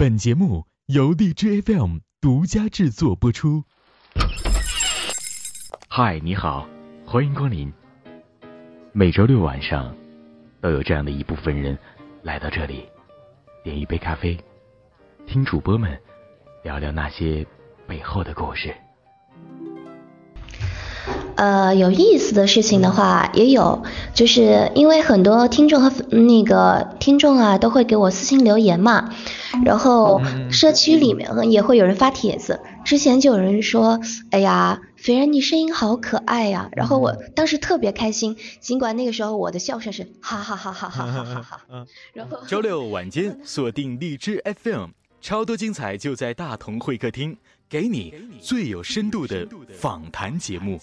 本节目由荔枝 FM 独家制作播出。嗨，你好，欢迎光临。每周六晚上都有这样的一部分人来到这里，点一杯咖啡，听主播们聊聊那些背后的故事。呃，有意思的事情的话也有，就是因为很多听众和那个听众啊都会给我私信留言嘛，然后社区里面也会有人发帖子，之前就有人说，哎呀，肥然你声音好可爱呀，然后我当时特别开心，尽管那个时候我的笑声是哈哈哈哈哈哈哈哈，然后周六晚间锁定荔枝 FM，超多精彩就在大同会客厅，给你最有深度的访谈节目。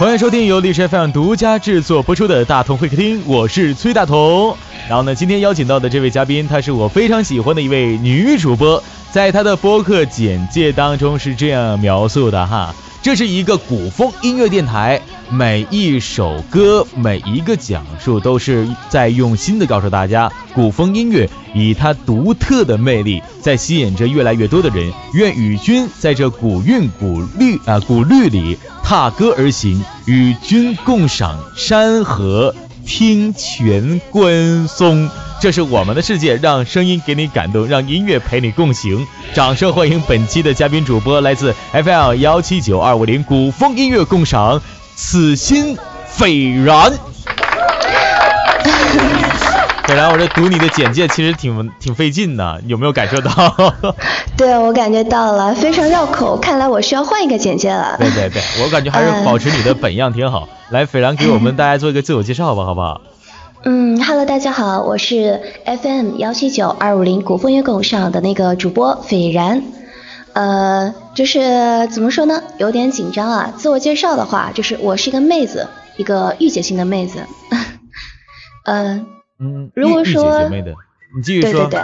欢迎收听由历史 FM 独家制作播出的大同会客厅，我是崔大同。然后呢，今天邀请到的这位嘉宾，她是我非常喜欢的一位女主播，在她的播客简介当中是这样描述的哈。这是一个古风音乐电台，每一首歌、每一个讲述都是在用心的告诉大家，古风音乐以它独特的魅力，在吸引着越来越多的人。愿与君在这古韵古律啊古律里踏歌而行，与君共赏山河，听泉观松。这是我们的世界，让声音给你感动，让音乐陪你共行。掌声欢迎本期的嘉宾主播，来自 FL 幺七九二五零古风音乐共赏，此心斐然。斐然，我这读你的简介其实挺挺费劲的，有没有感受到？对，我感觉到了，非常绕口，看来我需要换一个简介了。对对对，我感觉还是保持你的本样挺好。来，斐然给我们大家做一个自我介绍吧，好不好？嗯哈喽，大家好，我是 FM 幺七九二五零古风乐共上的那个主播斐然，呃，就是怎么说呢，有点紧张啊。自我介绍的话，就是我是一个妹子，一个御姐型的妹子。嗯 嗯，如果说你继续说，对对对，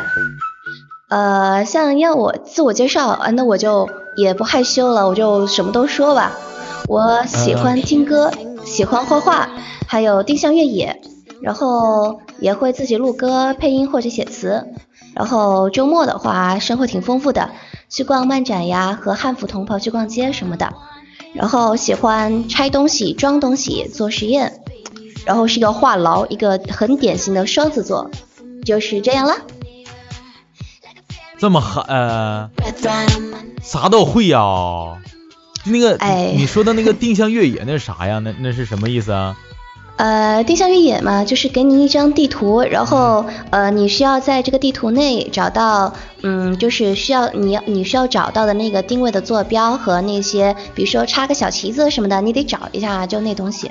呃，像要我自我介绍啊，那我就也不害羞了，我就什么都说吧。我喜欢听歌，喜欢画画，还有定向越野。然后也会自己录歌、配音或者写词。然后周末的话，生活挺丰富的，去逛漫展呀，和汉服同袍去逛街什么的。然后喜欢拆东西、装东西、做实验。然后是一个话痨，一个很典型的双子座，就是这样了。这么狠，啥都会呀？那个，你说的那个定向越野那是啥呀？那那是什么意思啊？呃，定向越野嘛，就是给你一张地图，然后呃，你需要在这个地图内找到，嗯，就是需要你你需要找到的那个定位的坐标和那些，比如说插个小旗子什么的，你得找一下，就那东西，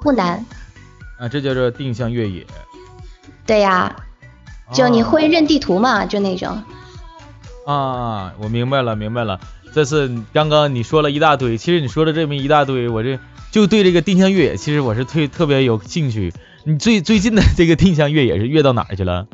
不难。啊，这叫做定向越野。对呀，就你会认地图嘛，就那种。啊，我明白了，明白了。这次刚刚你说了一大堆，其实你说的这么一大堆，我这。就对这个定向越野，其实我是特特别有兴趣。你最最近的这个定向越野是越到哪儿去了？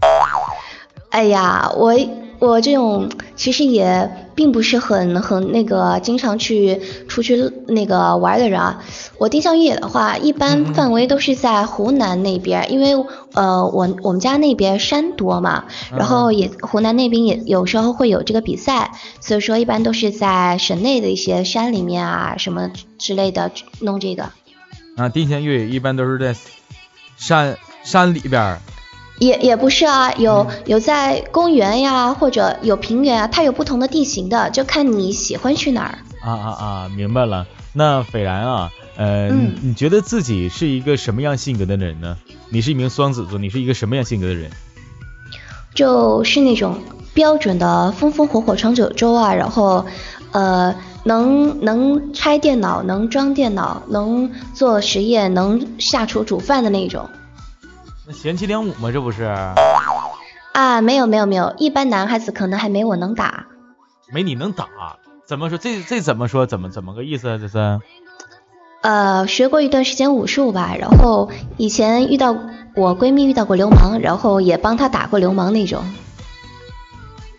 哎呀，我。我这种其实也并不是很很那个经常去出去那个玩的人啊。我定向越野的话，一般范围都是在湖南那边，因为呃我我们家那边山多嘛，然后也湖南那边也有时候会有这个比赛，所以说一般都是在省内的一些山里面啊什么之类的弄这个。啊，定向越野一般都是在山山里边。也也不是啊，有有在公园呀，或者有平原啊，它有不同的地形的，就看你喜欢去哪儿。啊啊啊，明白了。那斐然啊，呃，你觉得自己是一个什么样性格的人呢？你是一名双子座，你是一个什么样性格的人？就是那种标准的风风火火闯九州啊，然后呃，能能拆电脑，能装电脑，能做实验，能下厨煮饭的那种。贤妻良母吗？这不是？啊，没有没有没有，一般男孩子可能还没我能打。没你能打？怎么说？这这怎么说？怎么怎么个意思啊？这是？呃，学过一段时间武术吧，然后以前遇到我闺蜜遇到过流氓，然后也帮她打过流氓那种。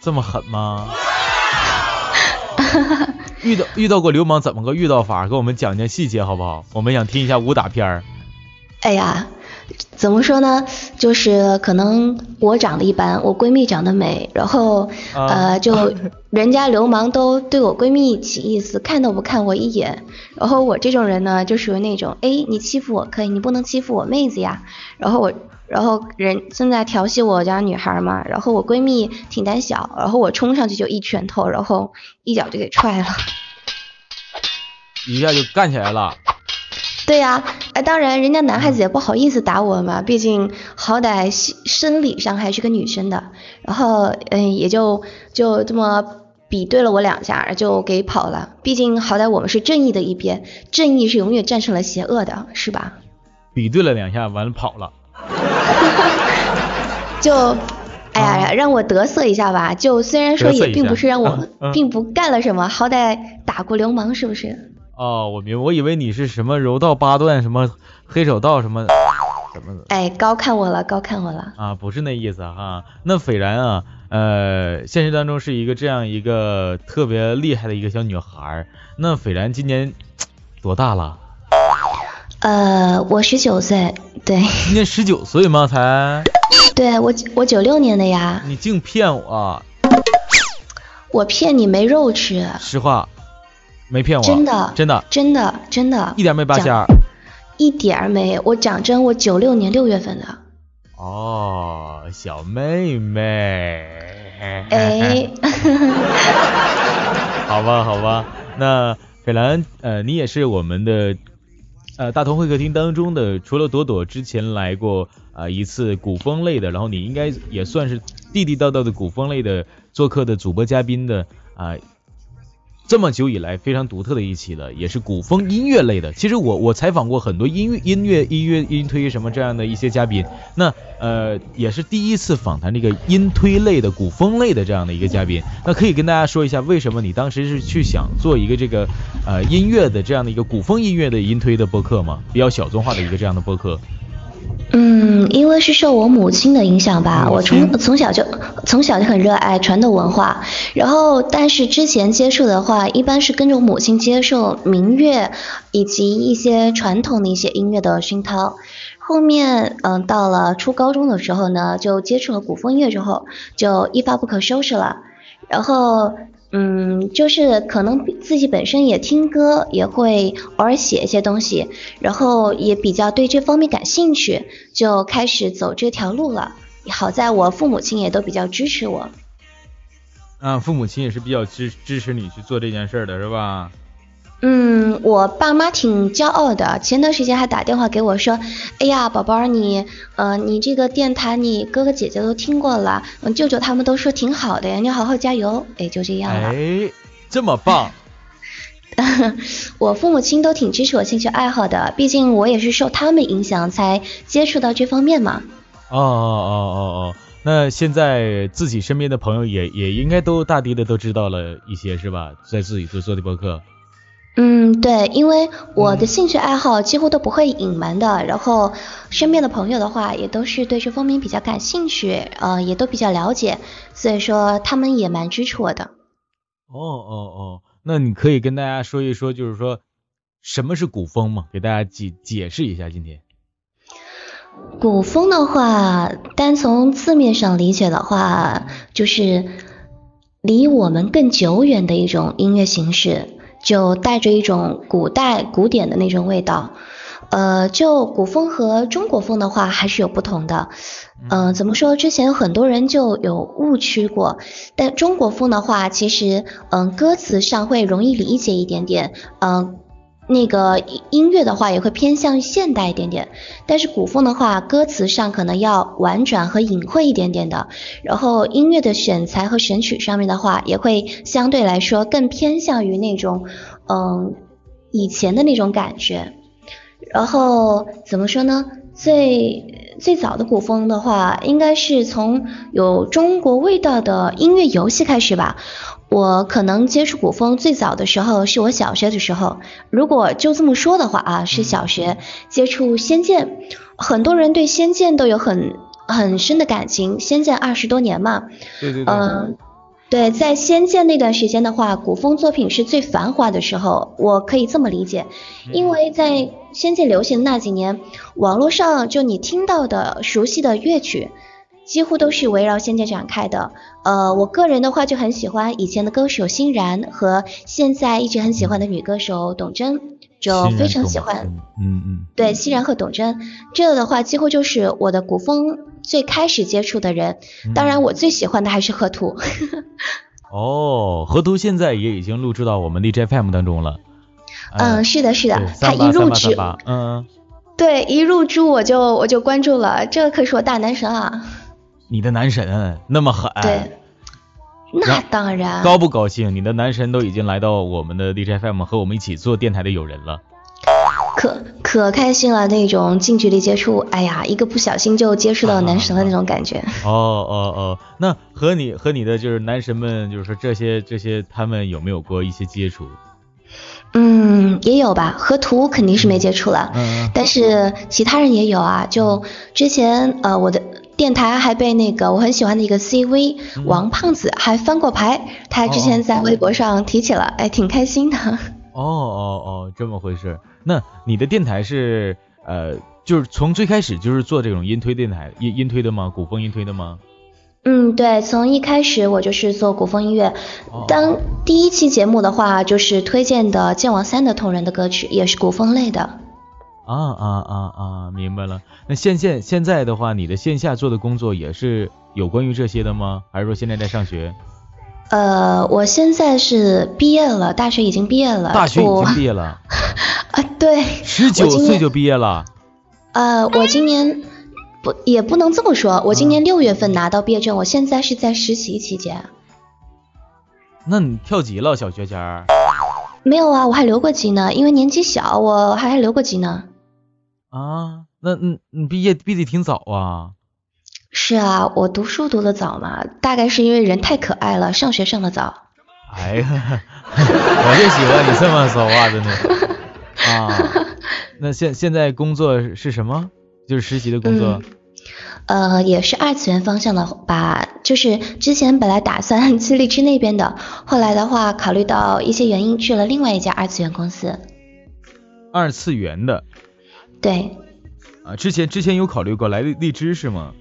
这么狠吗？遇到遇到过流氓怎么个遇到法？给我们讲讲细节好不好？我们想听一下武打片儿。哎呀。怎么说呢？就是可能我长得一般，我闺蜜长得美，然后呃，就 人家流氓都对我闺蜜起意思，看都不看我一眼。然后我这种人呢，就属于那种，哎，你欺负我可以，你不能欺负我妹子呀。然后我，然后人正在调戏我家女孩嘛，然后我闺蜜挺胆小，然后我冲上去就一拳头，然后一脚就给踹了，一下就干起来了。对呀，哎，当然，人家男孩子也不好意思打我嘛，毕竟好歹生理上还是个女生的。然后，嗯，也就就这么比对了我两下，就给跑了。毕竟好歹我们是正义的一边，正义是永远战胜了邪恶的，是吧？比对了两下，完了跑了。就，哎呀，让我得瑟一下吧。就虽然说也并不是让我，并不干了什么，好歹打过流氓，是不是？哦，我明，我以为你是什么柔道八段，什么黑手道什么，什么的。哎，高看我了，高看我了。啊，不是那意思哈。那斐然啊，呃，现实当中是一个这样一个特别厉害的一个小女孩。那斐然今年多大了？呃，我十九岁，对。今年十九岁吗？才？对，我我九六年的呀。你净骗我！我骗你没肉吃。实话。没骗我，真的，真的，真的，真的，一点没扒瞎，一点儿没，我讲真，我九六年六月份的。哦，小妹妹。哎。好吧，好吧，那斐兰，呃，你也是我们的呃大同会客厅当中的，除了朵朵之前来过啊一次古风类的，然后你应该也算是地地道道的古风类的做客的主播嘉宾的啊。这么久以来非常独特的一期了，也是古风音乐类的。其实我我采访过很多音乐音乐音乐音推什么这样的一些嘉宾，那呃也是第一次访谈这个音推类的古风类的这样的一个嘉宾。那可以跟大家说一下，为什么你当时是去想做一个这个呃音乐的这样的一个古风音乐的音推的播客吗？比较小众化的一个这样的播客。嗯，因为是受我母亲的影响吧，我从从小就从小就很热爱传统文化，然后但是之前接触的话，一般是跟着我母亲接受民乐以及一些传统的一些音乐的熏陶，后面嗯到了初高中的时候呢，就接触了古风乐之后，就一发不可收拾了，然后。嗯，就是可能自己本身也听歌，也会偶尔写一些东西，然后也比较对这方面感兴趣，就开始走这条路了。好在我父母亲也都比较支持我。啊，父母亲也是比较支支持你去做这件事的，是吧？嗯，我爸妈挺骄傲的，前段时间还打电话给我说，哎呀，宝宝你，呃，你这个电台你哥哥姐姐都听过了，嗯，舅舅他们都说挺好的呀，你好好加油，哎，就这样了。哎，这么棒。我父母亲都挺支持我兴趣爱好的，毕竟我也是受他们影响才接触到这方面嘛。哦哦哦哦哦，那现在自己身边的朋友也也应该都大抵的都知道了一些是吧？在自己做做的播客。嗯，对，因为我的兴趣爱好几乎都不会隐瞒的，然后身边的朋友的话也都是对这方面比较感兴趣，呃，也都比较了解，所以说他们也蛮支持我的。哦哦哦，那你可以跟大家说一说，就是说什么是古风吗？给大家解解释一下。今天古风的话，单从字面上理解的话，就是离我们更久远的一种音乐形式。就带着一种古代古典的那种味道，呃，就古风和中国风的话还是有不同的，嗯，怎么说？之前很多人就有误区过，但中国风的话，其实嗯，歌词上会容易理解一点点，嗯。那个音乐的话也会偏向于现代一点点，但是古风的话，歌词上可能要婉转和隐晦一点点的，然后音乐的选材和选曲上面的话，也会相对来说更偏向于那种，嗯，以前的那种感觉。然后怎么说呢？最最早的古风的话，应该是从有中国味道的音乐游戏开始吧。我可能接触古风最早的时候是我小学的时候，如果就这么说的话啊，是小学接触《仙剑》，很多人对《仙剑》都有很很深的感情，《仙剑》二十多年嘛，对对对，嗯，对，在《仙剑》那段时间的话，古风作品是最繁华的时候，我可以这么理解，因为在《仙剑》流行那几年，网络上就你听到的熟悉的乐曲，几乎都是围绕《仙界》展开的。呃，我个人的话就很喜欢以前的歌手欣然和现在一直很喜欢的女歌手董贞，就非常喜欢。嗯嗯。对，欣然和董贞，这个的话几乎就是我的古风。最开始接触的人，当然我最喜欢的还是河图。哦，河图现在也已经录制到我们 DJFM 当中了。嗯，是的，是的，他一入驻，嗯，对，一入驻我就我就关注了，这可是我大男神啊。你的男神那么狠？对，那当然。高不高兴？你的男神都已经来到我们的 DJFM 和我们一起做电台的友人了。可可开心了，那种近距离接触，哎呀，一个不小心就接触到男神的那种感觉。哦哦哦，那和你和你的就是男神们，就是说这些这些，他们有没有过一些接触？嗯，也有吧，和图肯定是没接触了，但是其他人也有啊。就之前呃，我的电台还被那个我很喜欢的一个 CV 王胖子还翻过牌，他之前在微博上提起了，哎，挺开心的。哦哦哦，这么回事。那你的电台是呃，就是从最开始就是做这种音推电台，音音推的吗？古风音推的吗？嗯，对，从一开始我就是做古风音乐。当第一期节目的话，就是推荐的剑网三的同人的歌曲，也是古风类的。啊啊啊啊，明白了。那现现现在的话，你的线下做的工作也是有关于这些的吗？还是说现在在上学？呃，我现在是毕业了，大学已经毕业了。大学已经毕业了。啊，对。十九岁就毕业了。呃，我今年不也不能这么说，我今年六月份拿到毕业证，我现在是在实习期间。那你跳级了，小学前？没有啊，我还留过级呢，因为年纪小，我还留过级呢。啊，那嗯，你毕业毕得挺早啊。是啊，我读书读的早嘛，大概是因为人太可爱了，上学上的早。哎呀，我就喜欢你这么说话的呢。啊，那现现在工作是什么？就是实习的工作。呃，也是二次元方向的吧，就是之前本来打算去荔枝那边的，后来的话考虑到一些原因，去了另外一家二次元公司。二次元的。对。啊，之前之前有考虑过来荔荔枝是吗？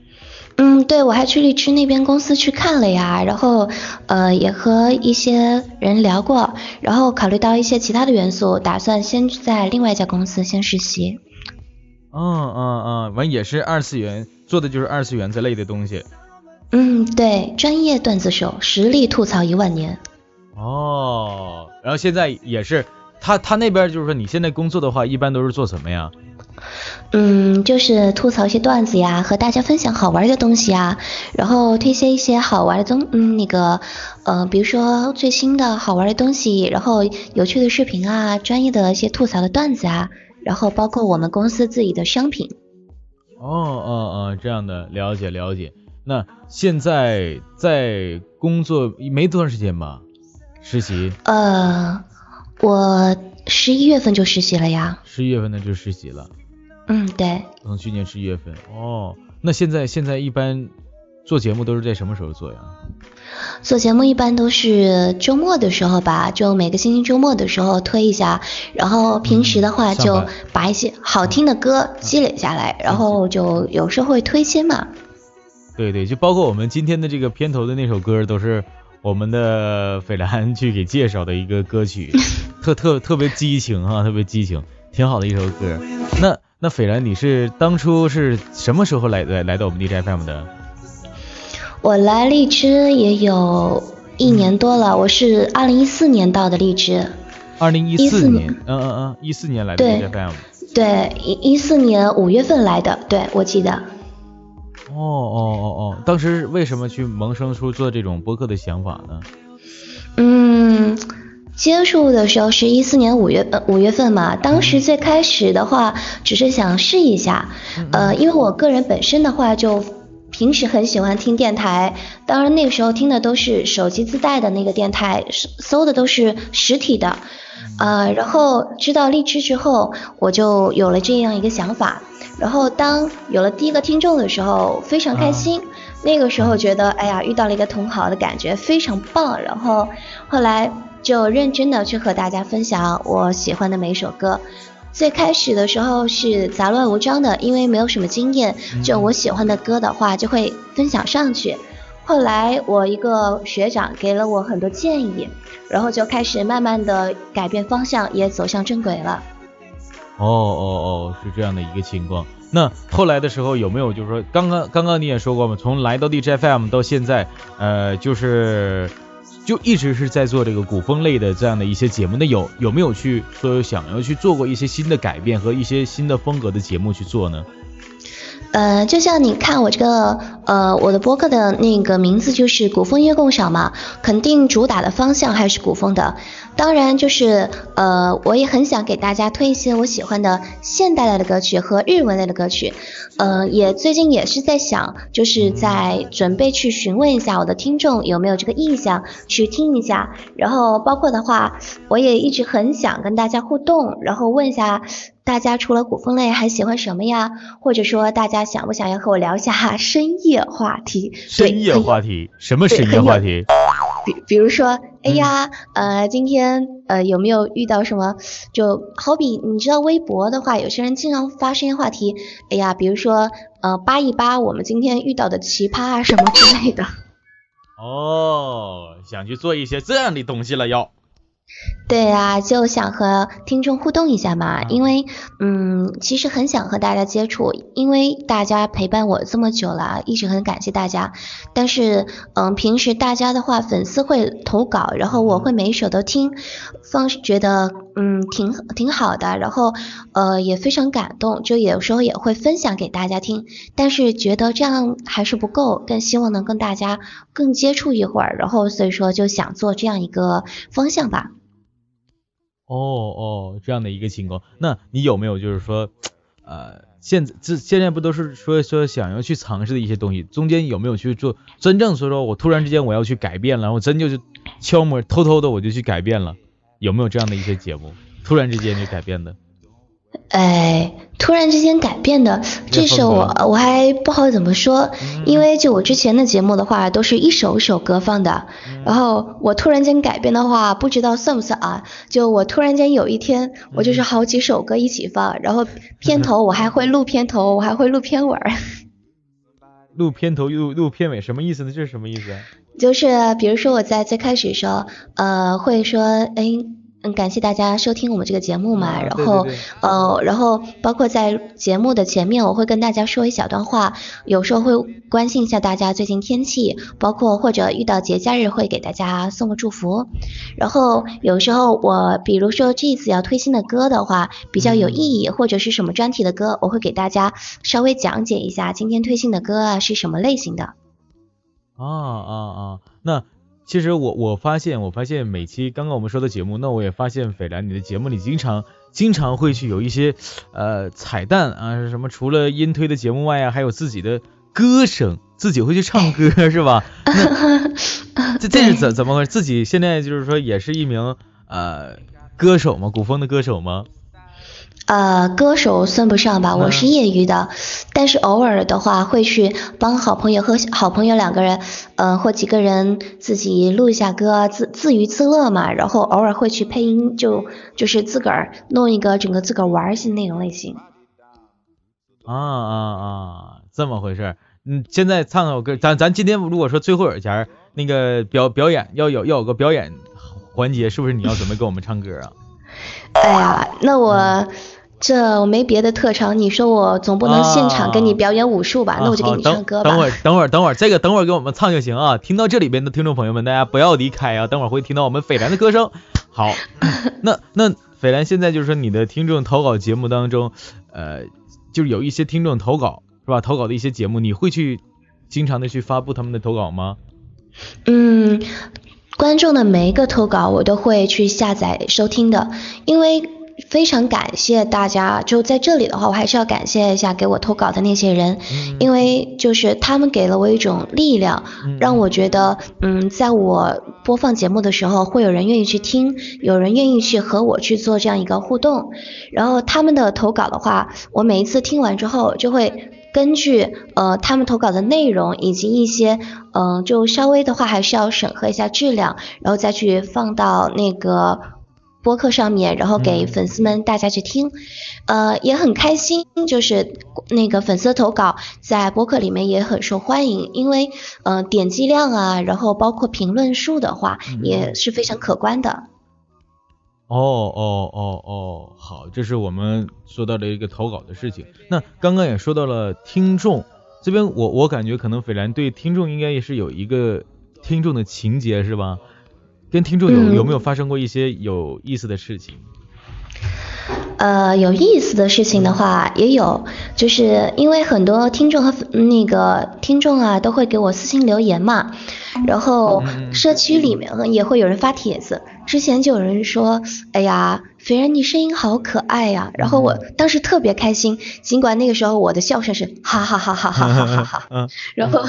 嗯，对，我还去荔枝那边公司去看了呀，然后呃也和一些人聊过，然后考虑到一些其他的元素，打算先在另外一家公司先实习。嗯嗯嗯，完也是二次元，做的就是二次元这类的东西。嗯，对，专业段子手，实力吐槽一万年。哦，然后现在也是，他他那边就是说你现在工作的话，一般都是做什么呀？嗯，就是吐槽一些段子呀，和大家分享好玩的东西啊，然后推荐一些好玩的东，嗯，那个，呃，比如说最新的好玩的东西，然后有趣的视频啊，专业的一些吐槽的段子啊，然后包括我们公司自己的商品。哦哦哦，这样的，了解了解。那现在在工作没多长时间吧？实习？呃，我十一月份就实习了呀。十一月份呢就实习了。嗯，对。从去年十一月份哦，那现在现在一般做节目都是在什么时候做呀？做节目一般都是周末的时候吧，就每个星期周末的时候推一下，然后平时的话就把一些好听的歌积累下来，然后就有时候会推新嘛。对对，就包括我们今天的这个片头的那首歌，都是我们的斐兰去给介绍的一个歌曲，特特特别激情啊，特别激情，挺好的一首歌。那。那斐然，你是当初是什么时候来来来到我们荔枝 FM 的？我来荔枝也有一年多了，我是二零一四年到的荔枝。二零一四年，嗯嗯嗯，一四年来的荔枝 FM。对，一一四年五月份来的，对我记得。哦哦哦哦，当时为什么去萌生出做这种播客的想法呢？嗯。接触的时候是一四年五月呃五月份嘛，当时最开始的话只是想试一下，呃，因为我个人本身的话就平时很喜欢听电台，当然那个时候听的都是手机自带的那个电台，搜的都是实体的，呃，然后知道荔枝之后，我就有了这样一个想法，然后当有了第一个听众的时候，非常开心。那个时候觉得，哎呀，遇到了一个同好的感觉非常棒。然后后来就认真的去和大家分享我喜欢的每一首歌。最开始的时候是杂乱无章的，因为没有什么经验，就我喜欢的歌的话就会分享上去。后来我一个学长给了我很多建议，然后就开始慢慢的改变方向，也走向正轨了。哦哦哦，是这样的一个情况。那后来的时候有没有就是说，刚刚刚刚你也说过嘛，从来到 DJFM 到现在，呃，就是就一直是在做这个古风类的这样的一些节目。那有有没有去说想要去做过一些新的改变和一些新的风格的节目去做呢？呃，就像你看我这个呃我的播客的那个名字就是古风音乐共享嘛，肯定主打的方向还是古风的。当然就是呃我也很想给大家推一些我喜欢的现代类的歌曲和日文类的歌曲。呃，也最近也是在想，就是在准备去询问一下我的听众有没有这个意向去听一下。然后包括的话，我也一直很想跟大家互动，然后问一下。大家除了古风类还喜欢什么呀？或者说大家想不想要和我聊一下 深夜话题？深夜话题？什么深夜话题？比比如说，哎呀，呃，今天呃有没有遇到什么？就好比你知道微博的话，有些人经常发深夜话题。哎呀，比如说呃扒一扒我们今天遇到的奇葩啊什么之类的。哦，想去做一些这样的东西了要。对啊，就想和听众互动一下嘛，因为嗯，其实很想和大家接触，因为大家陪伴我这么久了，一直很感谢大家。但是嗯，平时大家的话，粉丝会投稿，然后我会每一首都听，放觉得嗯挺挺好的，然后呃也非常感动，就有时候也会分享给大家听。但是觉得这样还是不够，更希望能跟大家更接触一会儿，然后所以说就想做这样一个方向吧。哦哦，这样的一个情况，那你有没有就是说，呃，现在这现在不都是说说想要去尝试的一些东西，中间有没有去做真正说说我突然之间我要去改变了，我真就是悄摸偷偷的我就去改变了，有没有这样的一些节目，突然之间就改变的？哎，突然之间改变的，这首我我还不好怎么说，因为就我之前的节目的话，都是一首一首歌放的，然后我突然间改变的话，不知道算不算啊？就我突然间有一天，我就是好几首歌一起放，然后片头我还会录片头，我还会录片尾。录片头录录片尾什么意思呢？这是什么意思？就是比如说我在最开始的时候，呃，会说，哎。嗯，感谢大家收听我们这个节目嘛，然后呃，然后包括在节目的前面，我会跟大家说一小段话，有时候会关心一下大家最近天气，包括或者遇到节假日会给大家送个祝福，然后有时候我比如说这次要推新的歌的话，比较有意义或者是什么专题的歌，我会给大家稍微讲解一下今天推新的歌啊是什么类型的。啊啊啊，那。其实我我发现我发现每期刚刚我们说的节目，那我也发现斐然你的节目里经常经常会去有一些呃彩蛋啊什么，除了音推的节目外啊，还有自己的歌声，自己会去唱歌 是吧？这这是怎怎么回事？自己现在就是说也是一名呃歌手吗？古风的歌手吗？呃，歌手算不上吧，我是业余的，但是偶尔的话会去帮好朋友和好朋友两个人，呃或几个人自己录一下歌，自自娱自乐嘛，然后偶尔会去配音，就就是自个儿弄一个整个自个儿玩儿些那种类型。啊啊啊，这么回事？嗯，现在唱首歌，咱咱今天如果说最后有前那个表表演要有要有个表演环节，是不是你要准备给我们唱歌啊？哎呀，那我。这我没别的特长，你说我总不能现场给你表演武术吧？那我就给你唱歌吧。等会儿，等会儿，等会儿，这个等会儿给我们唱就行啊！听到这里边的听众朋友们，大家不要离开啊！等会儿会听到我们斐然的歌声。好，那那斐然现在就是说你的听众投稿节目当中，呃，就是有一些听众投稿是吧？投稿的一些节目，你会去经常的去发布他们的投稿吗？嗯，观众的每一个投稿我都会去下载收听的，因为。非常感谢大家，就在这里的话，我还是要感谢一下给我投稿的那些人，因为就是他们给了我一种力量，让我觉得，嗯，在我播放节目的时候，会有人愿意去听，有人愿意去和我去做这样一个互动。然后他们的投稿的话，我每一次听完之后，就会。根据呃他们投稿的内容以及一些嗯就稍微的话还是要审核一下质量，然后再去放到那个播客上面，然后给粉丝们大家去听，呃也很开心，就是那个粉丝投稿在播客里面也很受欢迎，因为呃点击量啊，然后包括评论数的话也是非常可观的。哦哦哦哦，好，这是我们说到的一个投稿的事情。那刚刚也说到了听众这边，我我感觉可能斐然对听众应该也是有一个听众的情节是吧？跟听众有有没有发生过一些有意思的事情？呃，有意思的事情的话也有，就是因为很多听众和那个听众啊都会给我私信留言嘛，然后社区里面也会有人发帖子。之前就有人说，哎呀，斐然你声音好可爱呀，然后我当时特别开心，尽管那个时候我的笑声是哈哈哈哈哈哈哈哈哈，然后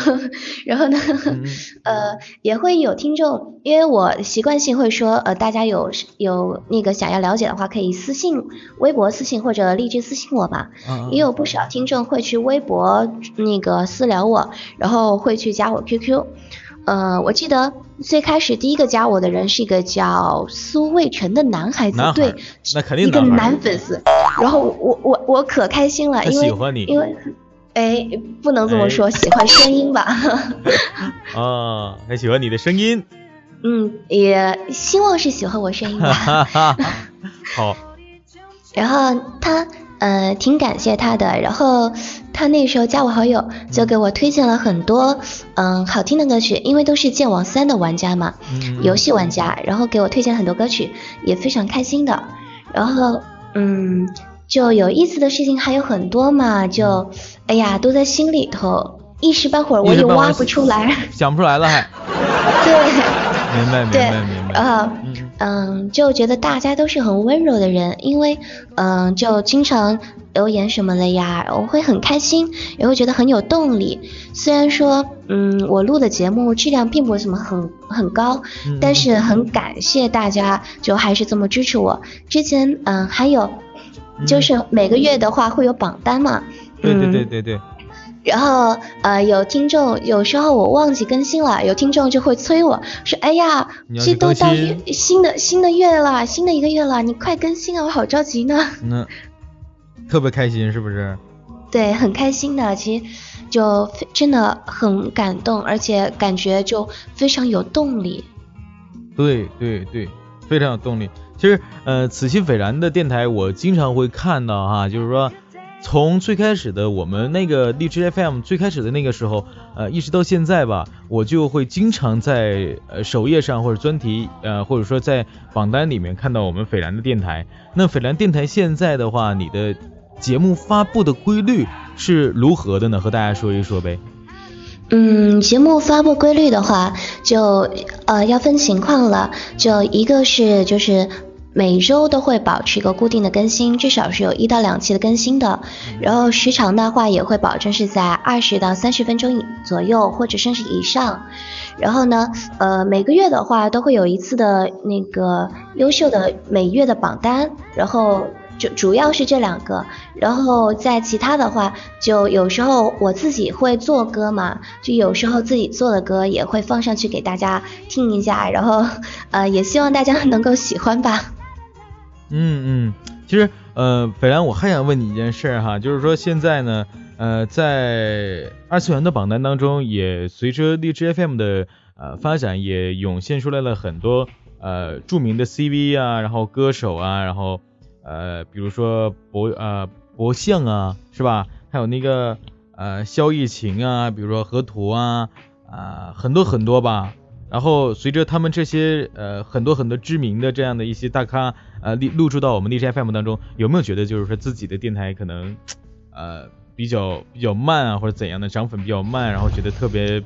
然后呢，呃，也会有听众，因为我习惯性会说，呃，大家有有那个想要了解的话，可以私信微博私信或者荔枝私信我吧，也有不少听众会去微博那个私聊我，然后会去加我 QQ。呃，我记得最开始第一个加我的人是一个叫苏卫辰的男孩子，对，那肯定一个男粉丝。然后我我我可开心了，因为因为哎，不能这么说，喜欢声音吧？啊，他喜欢你的声音。嗯，也希望是喜欢我声音吧。好。然后他呃挺感谢他的，然后。他那时候加我好友，就给我推荐了很多嗯好听的歌曲，因为都是剑网三的玩家嘛，游戏玩家，然后给我推荐很多歌曲，也非常开心的。然后嗯，就有意思的事情还有很多嘛，就哎呀都在心里头，一时半会儿我也挖不出来，想不出来了还。对，明白明白明白。啊。嗯，就觉得大家都是很温柔的人，因为嗯，就经常留言什么的呀，我会很开心，也会觉得很有动力。虽然说嗯，我录的节目质量并不怎么很很高，但是很感谢大家，就还是这么支持我。之前嗯，还有就是每个月的话会有榜单嘛，对对对对对。然后呃有听众有时候我忘记更新了，有听众就会催我说，哎呀，这都到月新的新的月了，新的一个月了，你快更新啊，我好着急呢。那特别开心是不是？对，很开心的，其实就真的很感动，而且感觉就非常有动力。对对对，非常有动力。其实呃，此期斐然的电台我经常会看到哈，就是说。从最开始的我们那个荔枝 FM 最开始的那个时候，呃，一直到现在吧，我就会经常在呃首页上或者专题，呃，或者说在榜单里面看到我们斐然的电台。那斐然电台现在的话，你的节目发布的规律是如何的呢？和大家说一说呗。嗯，节目发布规律的话，就呃要分情况了，就一个是就是。每周都会保持一个固定的更新，至少是有一到两期的更新的。然后时长的话也会保证是在二十到三十分钟左右，或者甚至以上。然后呢，呃，每个月的话都会有一次的那个优秀的每月的榜单。然后就主要是这两个。然后在其他的话，就有时候我自己会做歌嘛，就有时候自己做的歌也会放上去给大家听一下。然后呃，也希望大家能够喜欢吧。嗯嗯，其实呃，斐然我还想问你一件事哈，就是说现在呢，呃，在二次元的榜单当中，也随着荔枝 FM 的呃发展，也涌现出来了很多呃著名的 CV 啊，然后歌手啊，然后呃，比如说博呃博相啊，是吧？还有那个呃萧逸晴啊，比如说河图啊啊，很多很多吧。然后随着他们这些呃很多很多知名的这样的一些大咖呃录录入到我们荔枝 FM 当中，有没有觉得就是说自己的电台可能呃比较比较慢啊或者怎样的涨粉比较慢，然后觉得特别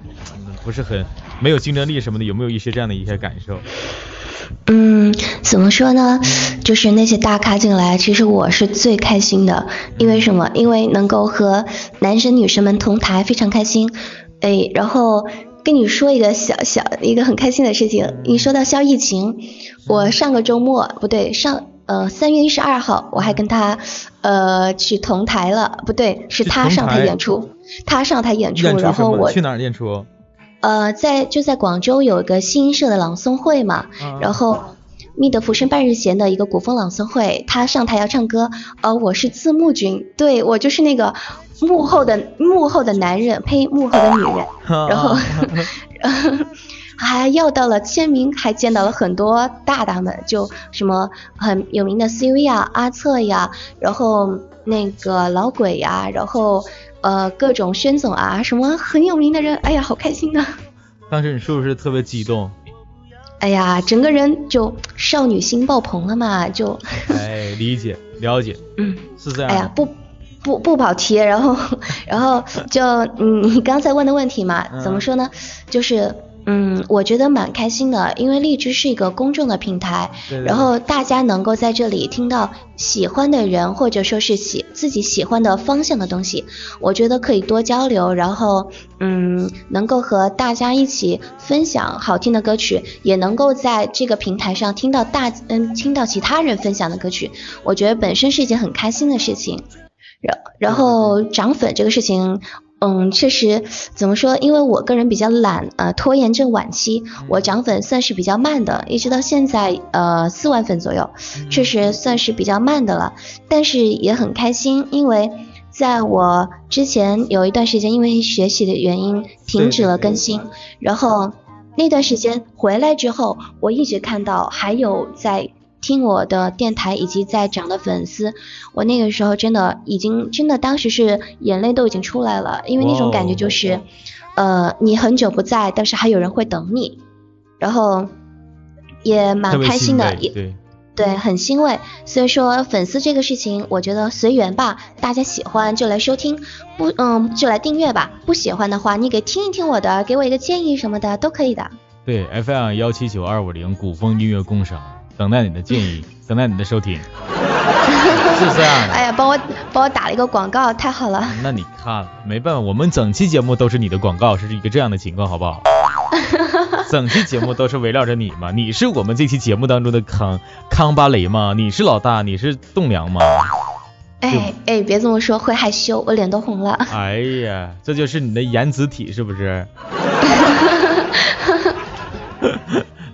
不是很没有竞争力什么的，有没有一些这样的一些感受？嗯，怎么说呢？就是那些大咖进来，其实我是最开心的，因为什么？因为能够和男生女生们同台，非常开心。哎，然后。跟你说一个小小一个很开心的事情，你说到萧逸晴，我上个周末不对上。呃三月一十二号我还跟他呃去同台了，不对，是他上台演出，他上台演出，然后我去哪儿演出？呃，在就在广州有一个新社的朗诵会嘛，然后觅得浮生半日闲的一个古风朗诵会，他上台要唱歌，呃，我是字幕君，对我就是那个幕后的幕后的男人，呸，幕后的女人，然后还要到了签名，还见到了很多大大们，就什么很有名的 CV 啊、阿策呀，然后那个老鬼呀，然后。呃，各种宣总啊，什么很有名的人，哎呀，好开心啊！当时你是不是特别激动？哎呀，整个人就少女心爆棚了嘛，就。哎，理解了解，嗯，是这样。哎呀，不不不跑题，然后然后就嗯，你刚才问的问题嘛，怎么说呢？就是。嗯，我觉得蛮开心的，因为荔枝是一个公众的平台，然后大家能够在这里听到喜欢的人或者说是喜自己喜欢的方向的东西，我觉得可以多交流，然后嗯，能够和大家一起分享好听的歌曲，也能够在这个平台上听到大嗯听到其他人分享的歌曲，我觉得本身是一件很开心的事情。然然后涨粉这个事情。嗯，确实，怎么说？因为我个人比较懒，呃，拖延症晚期，我涨粉算是比较慢的，一直到现在，呃，四万粉左右，确实算是比较慢的了。但是也很开心，因为在我之前有一段时间，因为学习的原因停止了更新，然后那段时间回来之后，我一直看到还有在。听我的电台以及在涨的粉丝，我那个时候真的已经真的当时是眼泪都已经出来了，因为那种感觉就是，呃，你很久不在，但是还有人会等你，然后也蛮开心的，也对对很欣慰。所以说粉丝这个事情，我觉得随缘吧，大家喜欢就来收听，不嗯就来订阅吧，不喜欢的话你给听一听我的，给我一个建议什么的都可以的。对，FM 幺七九二五零古风音乐共赏。等待你的建议，等待你的收听，是这样的。哎呀，帮我帮我打了一个广告，太好了。那你看，没办法，我们整期节目都是你的广告，是一个这样的情况，好不好？整期节目都是围绕着你嘛，你是我们这期节目当中的康康巴雷嘛，你是老大，你是栋梁嘛。哎哎，别这么说，会害羞，我脸都红了。哎呀，这就是你的颜值体是不是？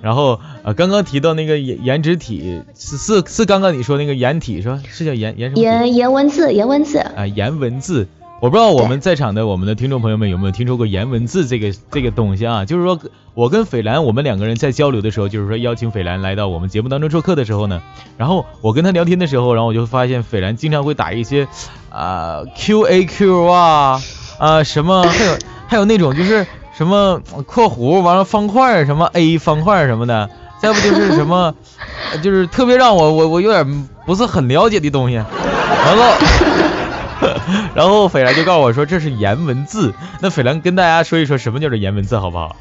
然后呃，刚刚提到那个颜颜值体是是是刚刚你说那个颜体是吧？是叫颜颜什么？颜颜文字，颜文字啊，颜文字。我不知道我们在场的我们的听众朋友们有没有听说过颜文字这个这个东西啊？就是说我跟斐兰我们两个人在交流的时候，就是说邀请斐兰来到我们节目当中做客的时候呢，然后我跟他聊天的时候，然后我就发现斐兰经常会打一些啊 Q A Q 啊啊什么，还有还有那种就是。什么括弧完了方块什么 a 方块什么的，再不就是什么，就是特别让我我我有点不是很了解的东西。完了，然后斐兰就告诉我说这是颜文字。那斐兰跟大家说一说什么叫做颜文字好不好？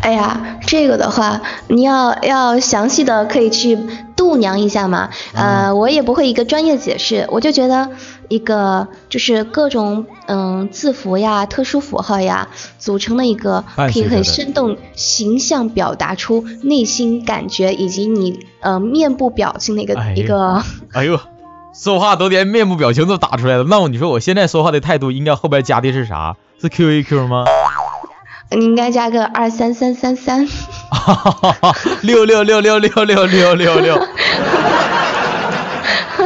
哎呀，这个的话你要要详细的可以去度娘一下嘛。呃，我也不会一个专业解释，我就觉得。一个就是各种嗯字符呀、特殊符号呀组成的一个，可以很生动形象表达出内心感觉以及你呃面部表情的一个一个。哎呦，说话都连面部表情都打出来了。那我你说我现在说话的态度应该后边加的是啥？是 Q A Q 吗？你应该加个二三三三三。六六六六六六六六六。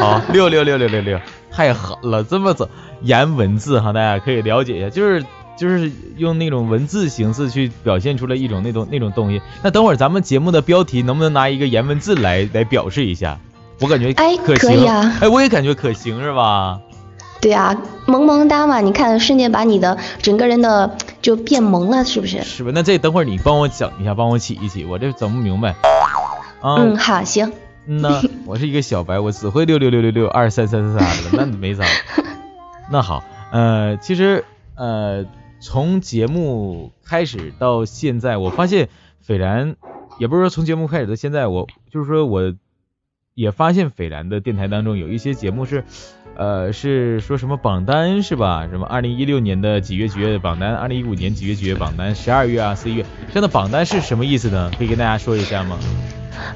好，六六六六六六。太狠了，这么走颜文字哈，大家可以了解一下，就是就是用那种文字形式去表现出来一种那种那种东西。那等会儿咱们节目的标题能不能拿一个颜文字来来表示一下？我感觉哎可以啊，哎我也感觉可行是吧？对啊，萌萌哒嘛，你看瞬间把你的整个人的就变萌了，是不是？是吧？那这等会儿你帮我讲一下，帮我起一起，我这整不明白。嗯，好，行。嗯呐，我是一个小白，我只会六六六六六二三三三三的，那没啥。那好，呃，其实呃，从节目开始到现在，我发现斐然，也不是说从节目开始到现在，我就是说我也发现斐然的电台当中有一些节目是，呃，是说什么榜单是吧？什么二零一六年的几月几月的榜单，二零一五年几月几月榜单，十二月啊，十一月这样的榜单是什么意思呢？可以跟大家说一下吗？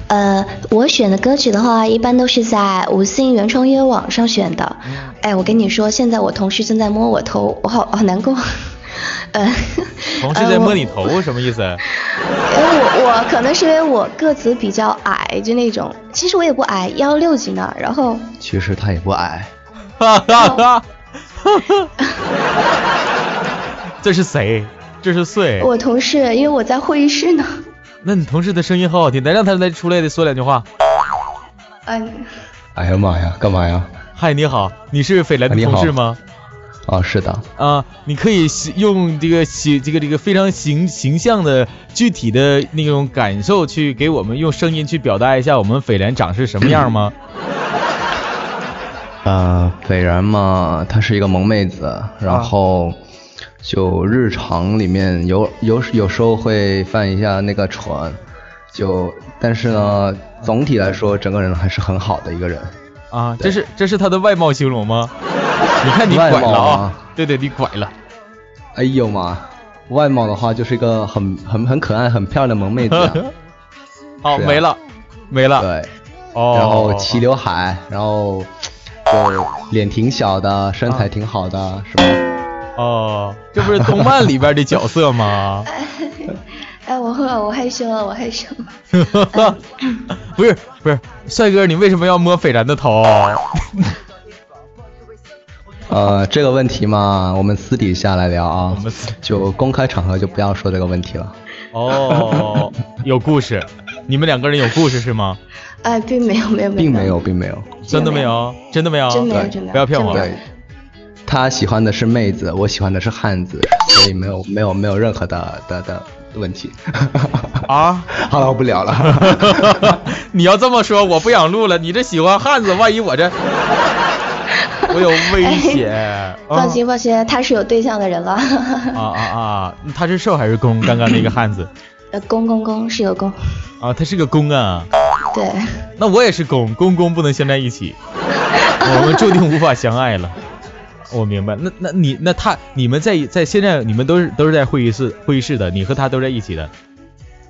呃，我选的歌曲的话，一般都是在五星原创音乐网上选的。哎，我跟你说，现在我同事正在摸我头，我好好难过。呃，同事在摸你头，什么意思？因为我我可能是因为我个子比较矮，就那种，其实我也不矮，幺六几呢。然后其实他也不矮。哈哈哈！哈哈！这是谁？这是谁？我同事，因为我在会议室呢。那你同事的声音好好听，来让他来出来的说两句话。嗯。哎呀妈呀，干嘛呀？嗨，你好，你是斐兰的同事吗？啊，是的。啊，你可以用这个形这个这个非常形形象的具体的那种感受去给我们用声音去表达一下我们斐然长是什么样吗？呃，斐然嘛，她是一个萌妹子，然后就日常里面有有有时候会犯一下那个蠢，就但是呢，总体来说整个人还是很好的一个人。啊，这是这是她的外貌形容吗？你看你拐了啊！对对，你拐了。哎呦妈，外貌的话就是一个很很很可爱、很漂亮的萌妹子。好，没了，没了。对。哦。然后齐刘海，然后就脸挺小的，身材挺好的，是吧？哦，这不是动漫里边的角色吗？哎，我我害羞了，我害羞。不是不是，帅哥，你为什么要摸斐然的头？呃，这个问题嘛，我们私底下来聊啊，就公开场合就不要说这个问题了。哦，有故事，你们两个人有故事是吗？哎，并没有，没有，并没有，并没有，真的没有，真的没有，真没有，真没有，不要骗我。对，他喜欢的是妹子，我喜欢的是汉子，所以没有，没有，没有任何的的的问题。啊，好了，我不聊了。你要这么说，我不想录了。你这喜欢汉子，万一我这。我有危险。放心放心，他是有对象的人了。啊啊啊！他是受还是攻？刚刚那个汉子。呃，公公公是个公。啊，他是个公啊。对。那我也是公，公公不能相在一起，我们注定无法相爱了。我明白。那那你那他你们在在现在你们都是都是在会议室会议室的，你和他都在一起的。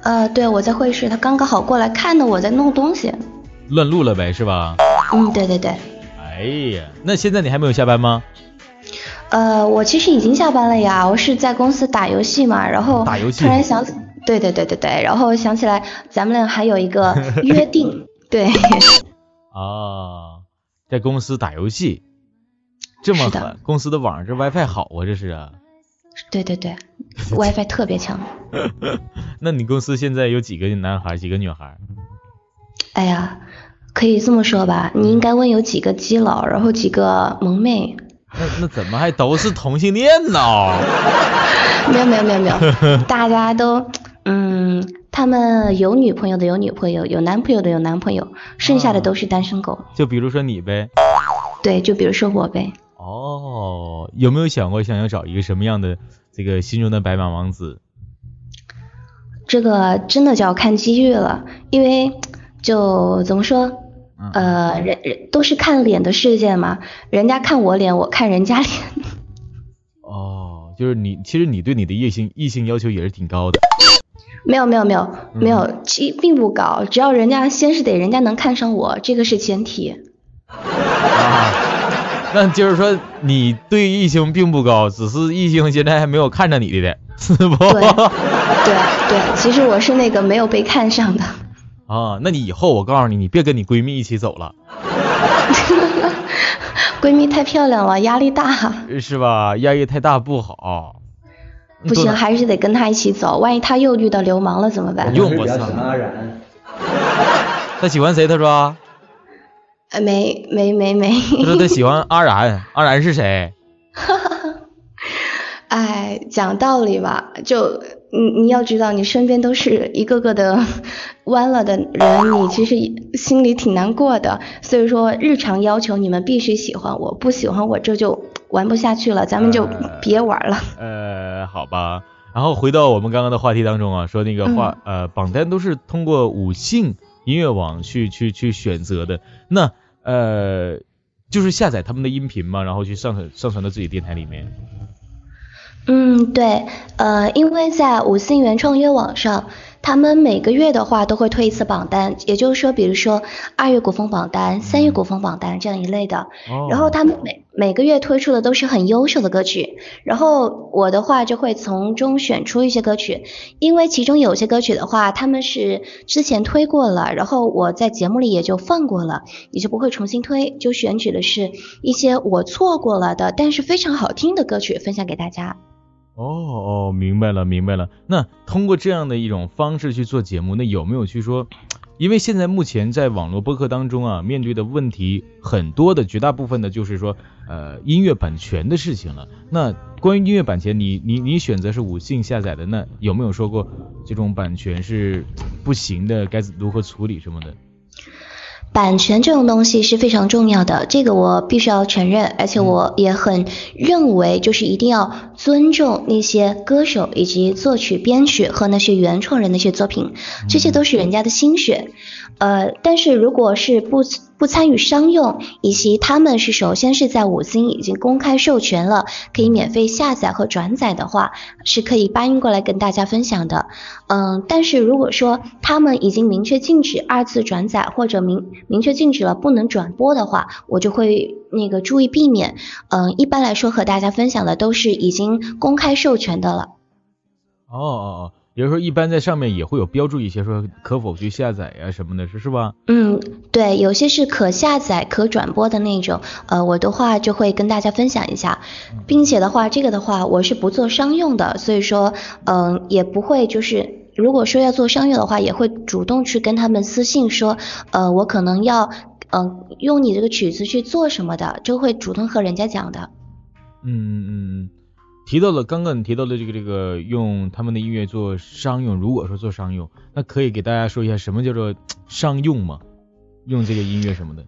呃，对，我在会议室，他刚刚好过来看到我在弄东西。乱录了呗，是吧？嗯，对对对。哎呀，那现在你还没有下班吗？呃，我其实已经下班了呀，我是在公司打游戏嘛，然后打游戏突然想，对对对对对，然后想起来咱们俩还有一个 约定，对。啊，在公司打游戏，这么狠，公司的网这 WiFi 好啊，这是啊。对对对，WiFi 特别强。那你公司现在有几个男孩，几个女孩？哎呀。可以这么说吧，你应该问有几个基佬，然后几个萌妹。那那怎么还都是同性恋呢？没有没有没有没有，大家都嗯，他们有女朋友的有女朋友，有男朋友的有男朋友，剩下的都是单身狗。就比如说你呗。对，就比如说我呗。哦，有没有想过想要找一个什么样的这个心中的白马王子？这个真的就要看机遇了，因为就怎么说？呃，人人都是看脸的世界嘛，人家看我脸，我看人家脸。哦，就是你，其实你对你的异性异性要求也是挺高的。没有没有没有没有，其并不高，只要人家先是得人家能看上我，这个是前提。啊，那就是说你对异性并不高，只是异性现在还没有看上你的，是不？对对对，其实我是那个没有被看上的。啊，那你以后我告诉你，你别跟你闺蜜一起走了。闺蜜太漂亮了，压力大。是吧？压力太大不好。不行，还是得跟他一起走，万一他又遇到流氓了怎么办？用不上。阿然。他喜欢谁？他说。呃，没没没没。他说他喜欢阿然，阿然是谁？哈哈哈。哎，讲道理吧，就。你你要知道，你身边都是一个个的 弯了的人，你其实心里挺难过的。所以说，日常要求你们必须喜欢我，不喜欢我这就玩不下去了，咱们就别玩了。呃，好吧。然后回到我们刚刚的话题当中啊，说那个话呃榜单都是通过五信音乐网去去去选择的。那呃就是下载他们的音频嘛，然后去上传上传到自己电台里面。嗯，对，呃，因为在五星原创音乐网上。他们每个月的话都会推一次榜单，也就是说，比如说二月古风榜单、三月古风榜单这样一类的。哦。然后他们每每个月推出的都是很优秀的歌曲，然后我的话就会从中选出一些歌曲，因为其中有些歌曲的话他们是之前推过了，然后我在节目里也就放过了，也就不会重新推，就选取的是一些我错过了的，但是非常好听的歌曲分享给大家。哦哦，明白了明白了。那通过这样的一种方式去做节目，那有没有去说？因为现在目前在网络播客当中啊，面对的问题很多的，绝大部分的就是说，呃，音乐版权的事情了。那关于音乐版权，你你你选择是五信下载的，那有没有说过这种版权是不行的，该如何处理什么的？版权这种东西是非常重要的，这个我必须要承认，而且我也很认为，就是一定要尊重那些歌手以及作曲、编曲和那些原创人的一些作品，这些都是人家的心血。呃，但是如果是不。不参与商用，以及他们是首先是在五星已经公开授权了，可以免费下载和转载的话，是可以搬运过来跟大家分享的。嗯，但是如果说他们已经明确禁止二次转载，或者明明确禁止了不能转播的话，我就会那个注意避免。嗯，一般来说和大家分享的都是已经公开授权的了。哦哦哦。比如说，一般在上面也会有标注一些说可否去下载呀什么的，是是吧？嗯，对，有些是可下载、可转播的那种，呃，我的话就会跟大家分享一下，并且的话，这个的话我是不做商用的，所以说，嗯，也不会就是，如果说要做商用的话，也会主动去跟他们私信说，呃，我可能要，嗯，用你这个曲子去做什么的，就会主动和人家讲的。嗯嗯嗯。提到了刚刚你提到的这个这个用他们的音乐做商用，如果说做商用，那可以给大家说一下什么叫做商用吗？用这个音乐什么的？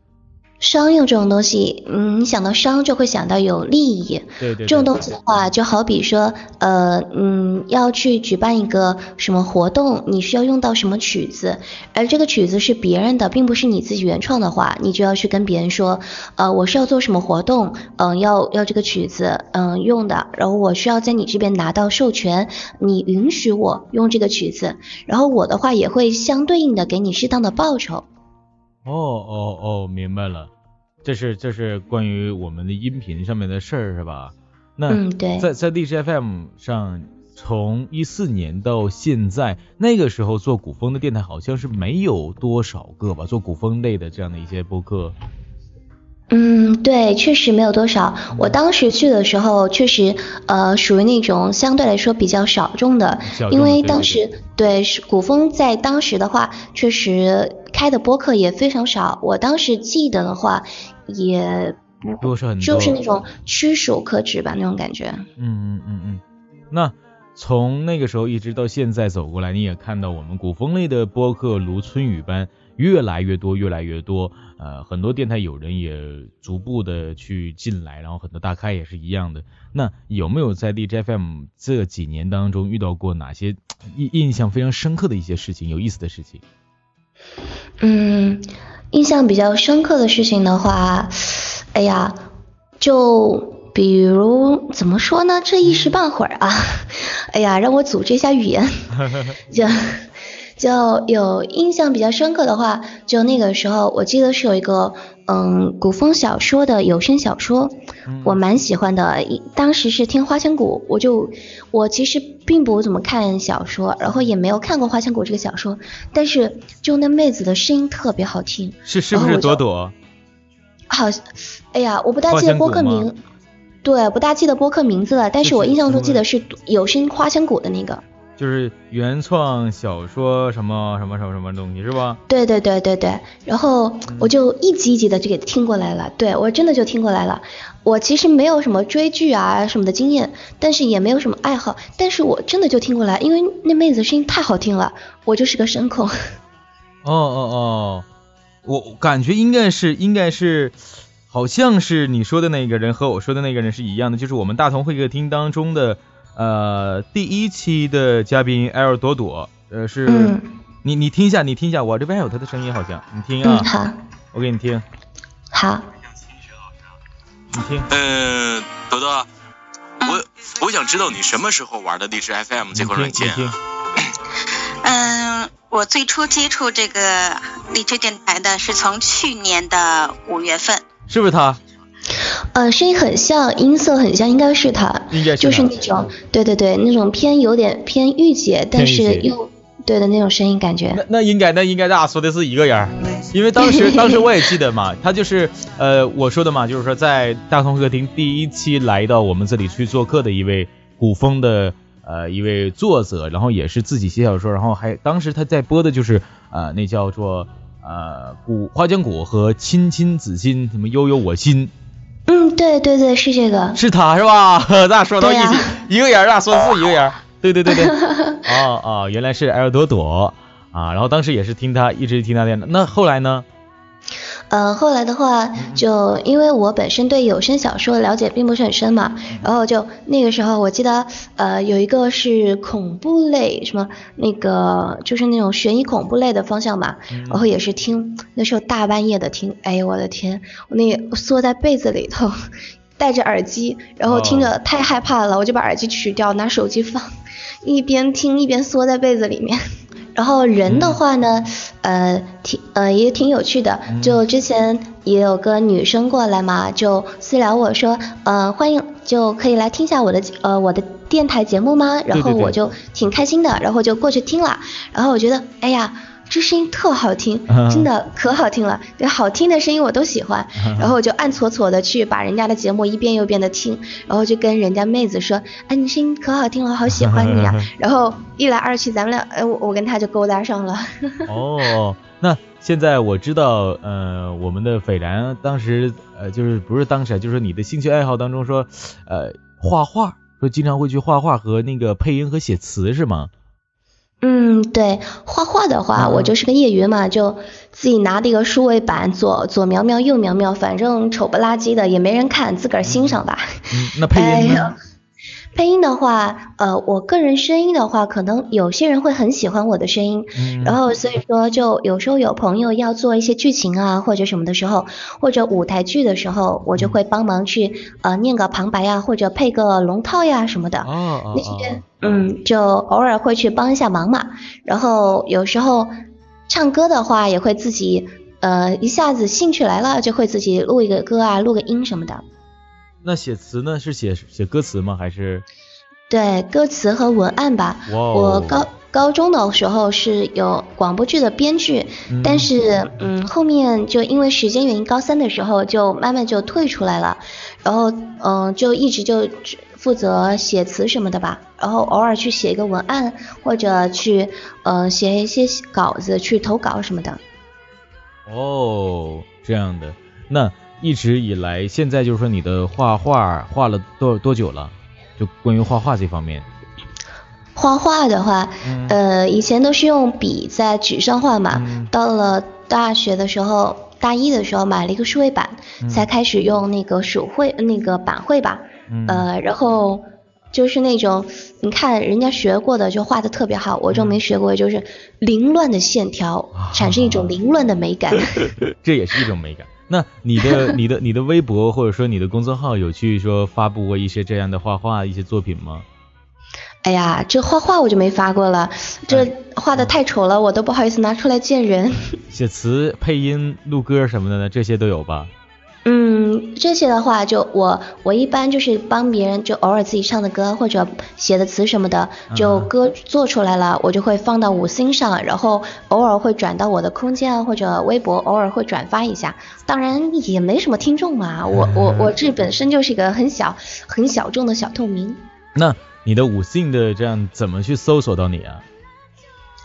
商用这种东西，嗯，你想到商就会想到有利益。对对。这种东西的话，就好比说，呃，嗯，要去举办一个什么活动，你需要用到什么曲子，而这个曲子是别人的，并不是你自己原创的话，你就要去跟别人说，呃，我是要做什么活动，嗯，要要这个曲子，嗯，用的，然后我需要在你这边拿到授权，你允许我用这个曲子，然后我的话也会相对应的给你适当的报酬。哦哦哦，明白了，这是这是关于我们的音频上面的事儿是吧？那在在 DJFM 上，从一四年到现在，那个时候做古风的电台好像是没有多少个吧，做古风类的这样的一些播客。嗯，对，确实没有多少。我当时去的时候，确实呃属于那种相对来说比较小众的，因为当时对是古风在当时的话，确实开的播客也非常少。我当时记得的话，也不是很多，就是那种屈手可指吧那种感觉。嗯嗯嗯嗯，那。从那个时候一直到现在走过来，你也看到我们古风类的播客如春雨般越来越多，越来越多。呃，很多电台有人也逐步的去进来，然后很多大咖也是一样的。那有没有在 DJFM 这几年当中遇到过哪些印印象非常深刻的一些事情，有意思的事情？嗯，印象比较深刻的事情的话，哎呀，就。比如怎么说呢？这一时半会儿啊，哎呀，让我组织一下语言。就就有印象比较深刻的话，就那个时候，我记得是有一个嗯古风小说的有声小说，我蛮喜欢的。当时是听《花千骨》，我就我其实并不怎么看小说，然后也没有看过《花千骨》这个小说，但是就那妹子的声音特别好听。是是不是朵朵？好，哎呀，我不大记得播客名。对，不大记得播客名字了，但是我印象中记得是有声花千骨的那个，就是原创小说什么什么什么什么东西是吧？对对对对对，然后我就一集一集的就给听过来了，对我真的就听过来了。我其实没有什么追剧啊什么的经验，但是也没有什么爱好，但是我真的就听过来，因为那妹子声音太好听了，我就是个声控。哦哦哦，我感觉应该是应该是。好像是你说的那个人和我说的那个人是一样的，就是我们大同会客厅当中的呃第一期的嘉宾 L 朵朵，呃是，你你听一下，你听一下，我这边还有他的声音好像，你听啊，好，我给你听，好。你听。嗯，朵朵，我我想知道你什么时候玩的荔枝 FM 这款软件啊？嗯，我最初接触这个荔枝电台的是从去年的五月份。是不是他？呃，声音很像，音色很像，应该是他。应该是。就是那种，对对对，那种偏有点偏御姐，但是又对的那种声音感觉。那那应该那应该咱俩说的是一个人，因为当时 当时我也记得嘛，他就是呃我说的嘛，就是说在大同客厅第一期来到我们这里去做客的一位古风的呃一位作者，然后也是自己写小说，然后还当时他在播的就是呃那叫做呃古花间谷和亲亲子心什么悠悠我心。嗯，对对对，是这个，是他是吧？咱俩说到一起，一个人，咱俩说的是一个人。对对对对，哦哦，原来是 L 朵朵啊，然后当时也是听他，一直听他的。那后来呢？呃，后来的话，就因为我本身对有声小说了解并不是很深嘛，然后就那个时候，我记得呃有一个是恐怖类，什么那个就是那种悬疑恐怖类的方向嘛，然后也是听，那时候大半夜的听，哎呦我的天，我那缩在被子里头，戴着耳机，然后听着太害怕了，我就把耳机取掉，拿手机放，一边听一边缩在被子里面。然后人的话呢，呃，挺呃也挺有趣的。就之前也有个女生过来嘛，就私聊我说，呃，欢迎就可以来听一下我的呃我的电台节目吗？然后我就挺开心的，然后就过去听了。然后我觉得，哎呀。这声音特好听，真的可好听了。对，好听的声音我都喜欢。然后我就暗搓搓的去把人家的节目一遍又遍的听，然后就跟人家妹子说：“哎，你声音可好听了，我好喜欢你啊。”然后一来二去，咱们俩，哎，我我跟他就勾搭上了。哦，那现在我知道，呃，我们的斐然当时，呃，就是不是当时，就是你的兴趣爱好当中说，呃，画画，说经常会去画画和那个配音和写词是吗？嗯，对，画画的话，我就是个业余嘛，就自己拿那个数位板，左左描描，右描描，反正丑不拉几的，也没人看，自个儿欣赏吧。嗯，那配音呢？配音的话，呃，我个人声音的话，可能有些人会很喜欢我的声音，然后所以说就有时候有朋友要做一些剧情啊或者什么的时候，或者舞台剧的时候，我就会帮忙去呃念个旁白呀，或者配个龙套呀什么的。哦哦。那些嗯，就偶尔会去帮一下忙嘛。然后有时候唱歌的话，也会自己呃一下子兴趣来了，就会自己录一个歌啊，录个音什么的。那写词呢？是写写歌词吗？还是？对，歌词和文案吧。我高高中的时候是有广播剧的编剧，但是嗯，后面就因为时间原因，高三的时候就慢慢就退出来了。然后嗯，就一直就负责写词什么的吧。然后偶尔去写一个文案，或者去呃写一些稿子去投稿什么的。哦，这样的那。一直以来，现在就是说你的画画画了多多久了？就关于画画这方面。画画的话，呃，以前都是用笔在纸上画嘛。到了大学的时候，大一的时候买了一个数位板，才开始用那个手绘那个板绘吧。呃，然后就是那种你看人家学过的就画的特别好，我就没学过，就是凌乱的线条，产生一种凌乱的美感。这也是一种美感。那你的、你的、你的微博或者说你的公众号有去说发布过一些这样的画画一些作品吗？哎呀，这画画我就没发过了，这画的太丑了，我都不好意思拿出来见人。写词、配音、录歌什么的呢？这些都有吧？嗯，这些的话，就我我一般就是帮别人，就偶尔自己唱的歌或者写的词什么的，就歌做出来了，我就会放到五星上，然后偶尔会转到我的空间啊或者微博，偶尔会转发一下。当然也没什么听众嘛，我我我这本身就是一个很小很小众的小透明。那你的五星的这样怎么去搜索到你啊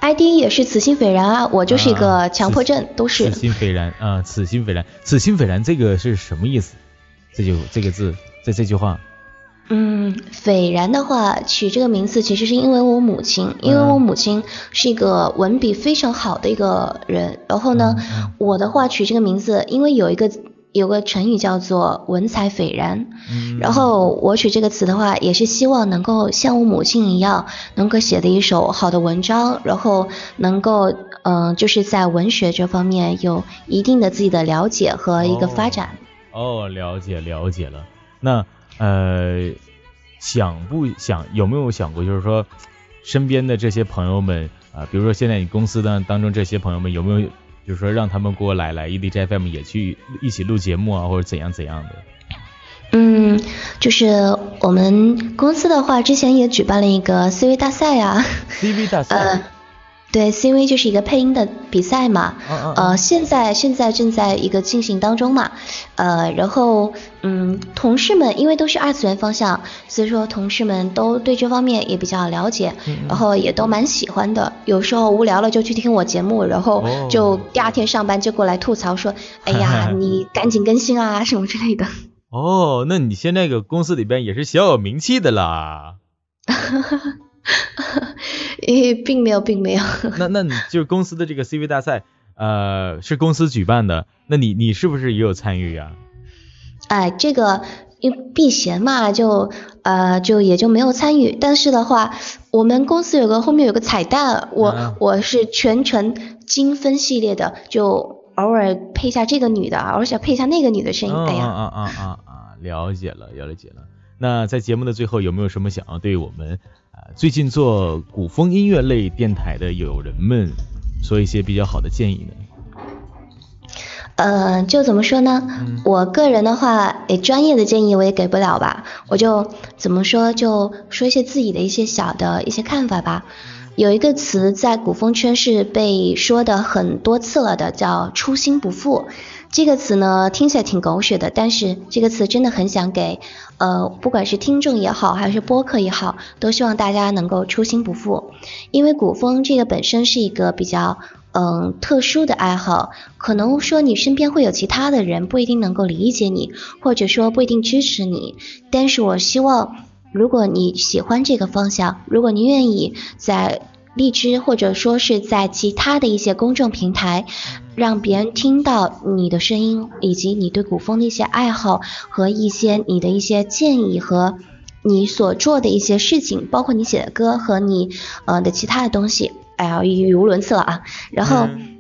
？ID 也是此心斐然啊，我就是一个强迫症，都是。此心斐然啊，此心斐然，此心斐然这个是什么意思？这就这个字，这这句话。嗯，斐然的话取这个名字其实是因为我母亲，因为我母亲是一个文笔非常好的一个人，然后呢，我的话取这个名字，因为有一个。有个成语叫做文采斐然，然后我取这个词的话，也是希望能够像我母亲一样，能够写的一首好的文章，然后能够嗯，就是在文学这方面有一定的自己的了解和一个发展。哦，了解了解了。那呃，想不想有没有想过，就是说身边的这些朋友们啊、比如说现在你公司当当中这些朋友们有没有，就是说让他们过来来 EDG FM 也去一起录节目啊，或者怎样怎样的？嗯，就是我们公司的话，之前也举办了一个 CV 大赛啊，CV 大赛。呃，对，CV 就是一个配音的比赛嘛，嗯嗯嗯呃，现在现在正在一个进行当中嘛，呃，然后嗯，同事们因为都是二次元方向，所以说同事们都对这方面也比较了解，嗯然后也都蛮喜欢的。有时候无聊了就去听我节目，然后哦就第二天上班就过来吐槽说，哎呀，你赶紧更新啊什么之类的。哦，那你现在个公司里边也是小有名气的啦。诶，并没有，并没有。那那你就是公司的这个 CV 大赛，呃，是公司举办的，那你你是不是也有参与呀、哎，这个因为避嫌嘛，就呃就也就没有参与。但是的话，我们公司有个后面有个彩蛋，我、嗯我是全程精分系列的，就偶尔配一下这个女的，偶尔想配一下那个女的声音。嗯哎呀，啊啊啊啊！了解了，了解了。那在节目的最后，有没有什么想要对我们最近做古风音乐类电台的友人们说一些比较好的建议呢？呃，就怎么说呢？嗯我个人的话，诶，专业的建议我也给不了吧，我就怎么说，就说一些自己的一些小的一些看法吧。有一个词在古风圈是被说的很多次了的，叫“初心不负”。这个词呢，听起来挺狗血的，但是这个词真的很想给，呃，不管是听众也好，还是播客也好，都希望大家能够初心不负。因为古风这个本身是一个比较嗯特殊的爱好，可能说你身边会有其他的人不一定能够理解你，或者说不一定支持你，但是我希望，如果你喜欢这个方向，如果你愿意在荔枝或者说是在其他的一些公众平台，让别人听到你的声音，以及你对古风的一些爱好和一些你的一些建议和你所做的一些事情，包括你写的歌和你呃的其他的东西。哎呀，语无伦次了啊！然后嗯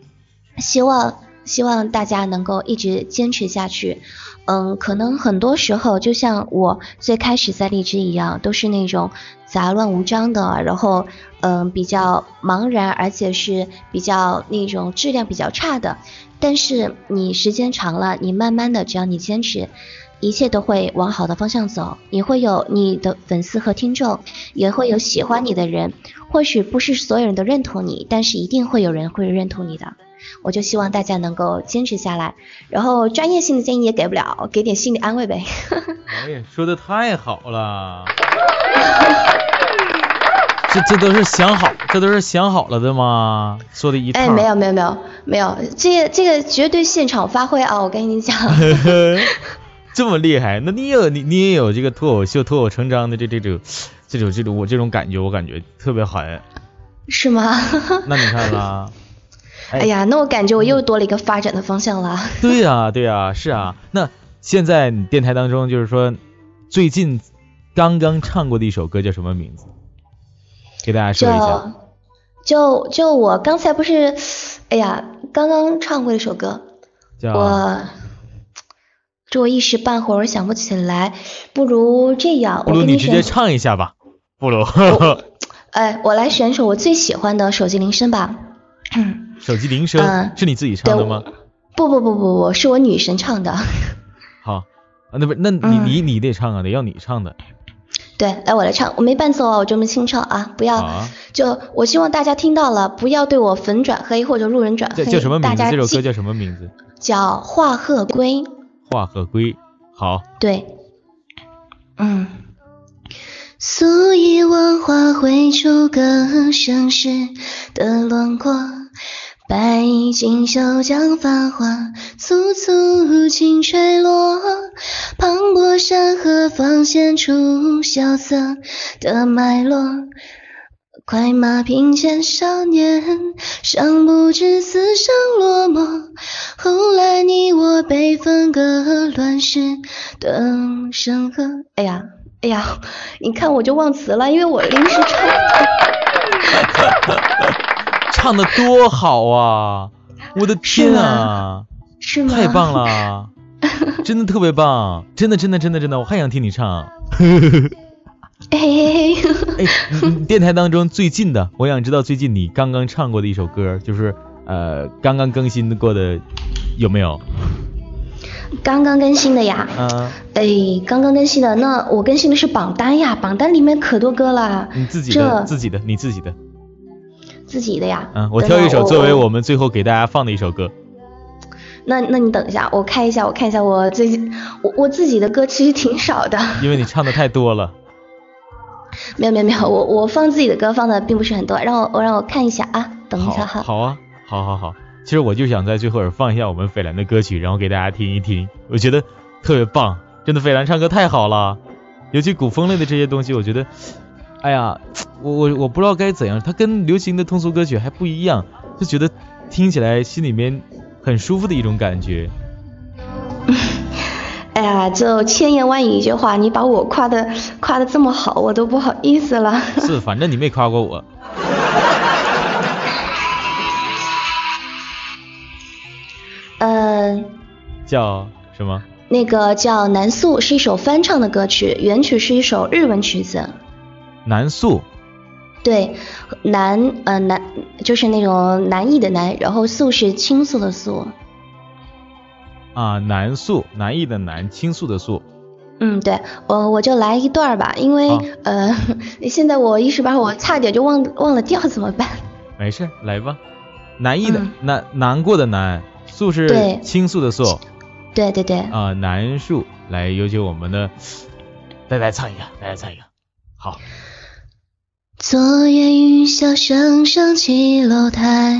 希望希望大家能够一直坚持下去。嗯，可能很多时候就像我最开始在荔枝一样，都是那种杂乱无章的，然后嗯比较茫然，而且是比较那种质量比较差的。但是你时间长了，你慢慢的，只要你坚持，一切都会往好的方向走。你会有你的粉丝和听众，也会有喜欢你的人。或许不是所有人都认同你，但是一定会有人会认同你的。我就希望大家能够坚持下来，然后专业性的建议也给不了，给点心理安慰呗。哎，说的太好了。这这都是想好，这都是想好了的吗？说的一套。哎，没有没有没有没有，这个这个绝对现场发挥啊！我跟你讲，这么厉害，那你有你你也有这个脱口秀脱口成章的这这种这种这种我这种感觉，我感觉特别好哎。是吗？那你看啦，哎呀，那我感觉我又多了一个发展的方向了。对呀、对呀、是啊。那现在你电台当中就是说最近刚刚唱过的一首歌叫什么名字？给大家说一下。就就就我刚才不是，哎呀，刚刚唱过一首歌，叫我这我一时半会儿想不起来，不如这样，不如你直接唱一下吧。不如 哎，我来选首我最喜欢的手机铃声吧。手机铃声、嗯是你自己唱的吗？不不不不不，是我女神唱的。好，啊，那不那你、嗯你你得唱啊，得要你唱的。对，来我来唱，我没伴奏啊，我这么清唱啊，不要，啊，就我希望大家听到了，不要对我粉转黑或者路人转黑。叫叫什么名字？这首歌叫什么名字？叫《画鹤归》。画鹤归。好，对，嗯。素以文化绘出歌盛世的轮廓，白衣锦绣将繁华簇簇轻吹落，磅礴山河方显出萧瑟的脉络。快马并肩少年，尚不知死生落寞。后来你我被分割，乱世的生河。哎呀，哎呀，你看我就忘词了，因为我临时唱。唱的多好啊！我的天啊，是吗？太棒！了！真的特别棒，真的真的真的真的，我还想听你唱。嘿嘿嘿。哎，电台当中最近的，我想知道最近你刚刚唱过的一首歌，就是呃刚刚更新过的有没有？刚刚更新的呀。嗯。哎，刚刚更新的，那我更新的是榜单呀，榜单里面可多歌了。你自己的，自己的，你自己的。自己的呀。嗯，我挑一首作为我们最后给大家放的一首歌。那那你等一下，我看一下，我看一下我最近我我自己的歌其实挺少的。因为你唱的太多了。没有没有没有，我我放自己的歌放的并不是很多，让我我让我看一下啊，等一下哈。好啊，好好好。其实我就想在最后放一下我们斐兰的歌曲，然后给大家听一听，我觉得特别棒，真的斐兰唱歌太好了，尤其古风类的这些东西，我觉得，哎呀，我我我不知道该怎样，它跟流行的通俗歌曲还不一样，就觉得听起来心里面很舒服的一种感觉。哎呀，就千言万语一句话，你把我夸的夸的这么好，我都不好意思了。是，反正你没夸过我。嗯。叫什么？那个叫《南素》，是一首翻唱的歌曲，原曲是一首日文曲子。南素。对，南呃南就是那种南艺的南，然后素是倾诉的素。啊，南素，南艺的南，倾诉的诉。嗯，对，我我就来一段吧，因为呃，现在我一时把我差点就忘忘了调，怎么办？没事，来吧。南艺的难难过的难，素是倾诉的诉。对对对。啊，难树，来有请我们的，再来唱一个，再来唱一个，好。昨夜雨小声声起楼台。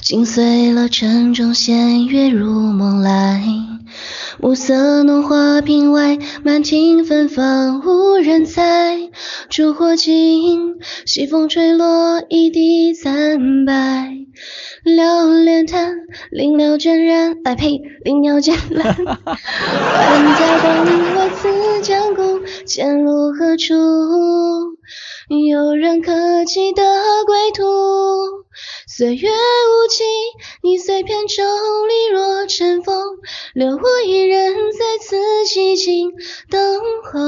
惊碎了城中弦月入梦来，暮色浓花屏外，满庭芬芳无人采。烛火尽，西风吹落一地残白。流连叹，临了倦染，哎呸，临了倦懒。万家灯火似将宫，前路何处？有人可记得归途？岁月无情，你碎片中离若尘封，留我一人在此寂静等候。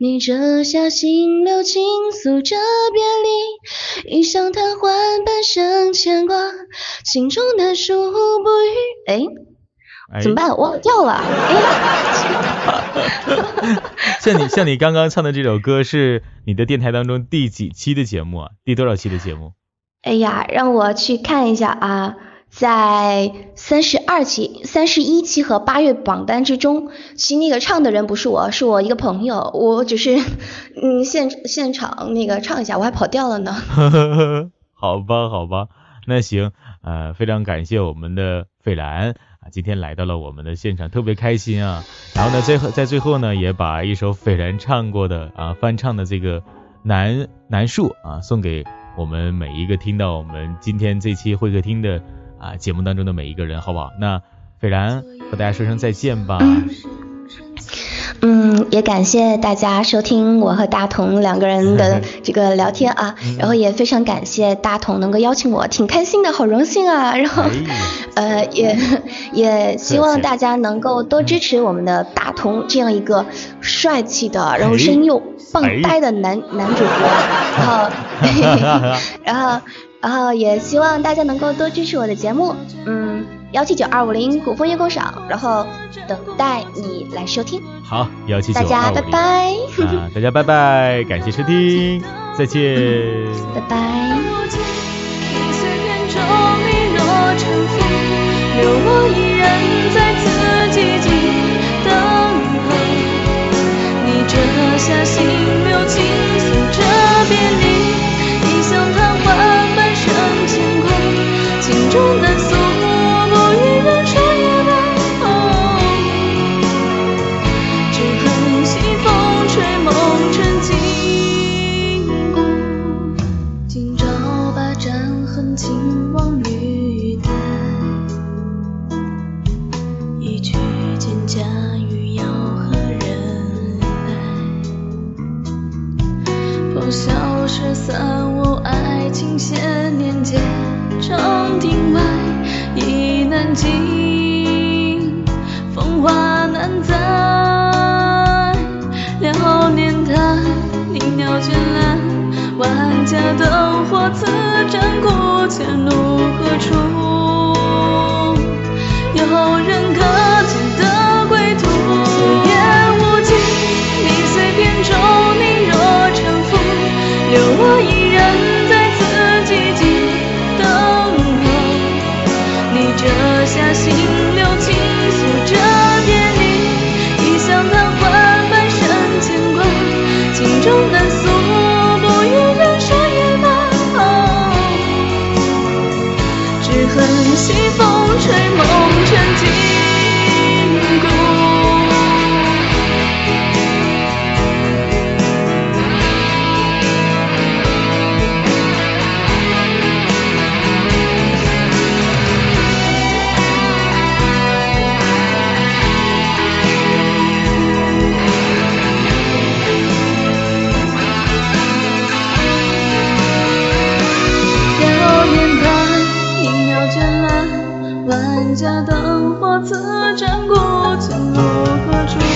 你折下心流，倾诉着别离，一晌贪欢，半生牵挂，心中难抒不语。哎，怎么办？忘掉了。哎，像你像你刚刚唱的这首歌，是你的电台当中第几期的节目啊？第多少期的节目？哎呀，让我去看一下啊，在三十二期、三十一期和八月榜单之中，其那个唱的人不是我，是我一个朋友，我只是嗯现现场那个唱一下，我还跑调了呢。好吧，好吧，那行，呃，非常感谢我们的费兰啊，今天来到了我们的现场，特别开心啊。然后呢，最后在最后呢，也把一首费兰唱过的啊翻唱的这个南南树啊送给。我们每一个听到我们今天这期会客厅的啊节目当中的每一个人，好不好？那斐然和大家说声再见吧。也感谢大家收听我和大同两个人的 这个聊天啊，然后也非常感谢大同能够邀请我，挺开心的，好荣幸啊。然后呃也 也希望大家能够多支持我们的大同这样一个帅气的，然后声音又棒呆的男男主播，然后然后然后也希望大家能够多支持我的节目，嗯。幺七九二五零古风月工赏，然后等待你来收听。好，幺七九大家拜拜。啊，大家拜拜，感谢收听，再见。拜拜。下别离。家灯火，此战孤军，落何处？